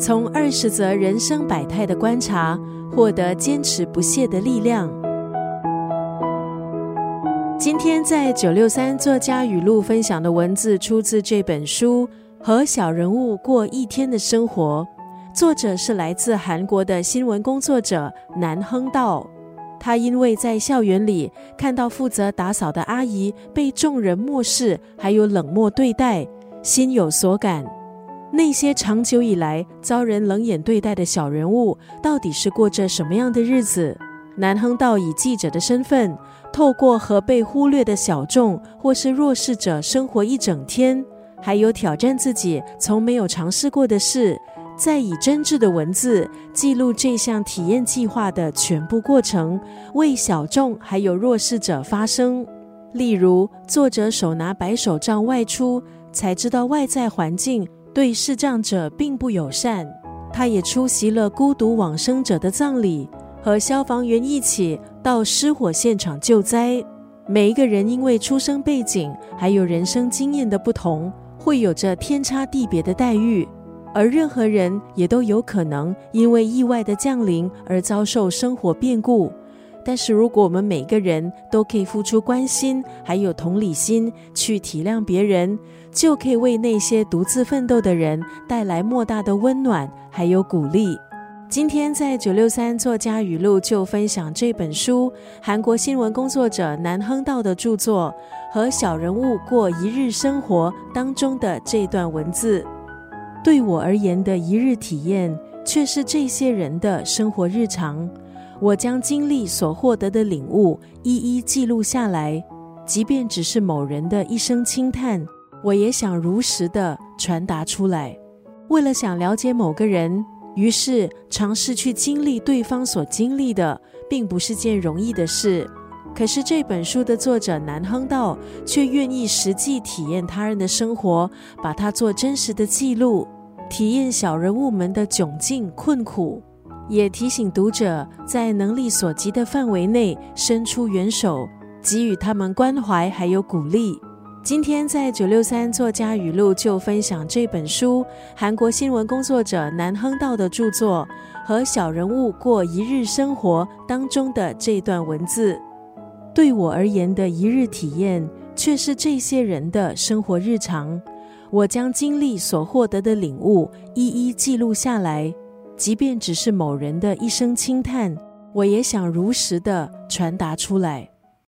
从二十则人生百态的观察，获得坚持不懈的力量。今天在九六三作家语录分享的文字，出自这本书《和小人物过一天的生活》，作者是来自韩国的新闻工作者南亨道。他因为在校园里看到负责打扫的阿姨被众人漠视，还有冷漠对待，心有所感。那些长久以来遭人冷眼对待的小人物，到底是过着什么样的日子？南亨道以记者的身份，透过和被忽略的小众或是弱势者生活一整天，还有挑战自己从没有尝试过的事。再以真挚的文字记录这项体验计划的全部过程，为小众还有弱势者发声。例如，作者手拿白手杖外出，才知道外在环境对视障者并不友善。他也出席了孤独往生者的葬礼，和消防员一起到失火现场救灾。每一个人因为出生背景还有人生经验的不同，会有着天差地别的待遇。而任何人也都有可能因为意外的降临而遭受生活变故，但是如果我们每个人都可以付出关心，还有同理心去体谅别人，就可以为那些独自奋斗的人带来莫大的温暖，还有鼓励。今天在九六三作家语录就分享这本书，韩国新闻工作者南亨道的著作和小人物过一日生活当中的这段文字。对我而言的一日体验，却是这些人的生活日常。我将经历所获得的领悟一一记录下来，即便只是某人的一声轻叹，我也想如实的传达出来。为了想了解某个人，于是尝试去经历对方所经历的，并不是件容易的事。可是这本书的作者南亨道却愿意实际体验他人的生活，把它做真实的记录，体验小人物们的窘境困苦，也提醒读者在能力所及的范围内伸出援手，给予他们关怀还有鼓励。今天在九六三作家语录就分享这本书，韩国新闻工作者南亨道的著作和小人物过一日生活当中的这段文字。对我而言的一日体验，却是这些人的生活日常。我将经历所获得的领悟一一记录下来，即便只是某人的一声轻叹，我也想如实的传达出来。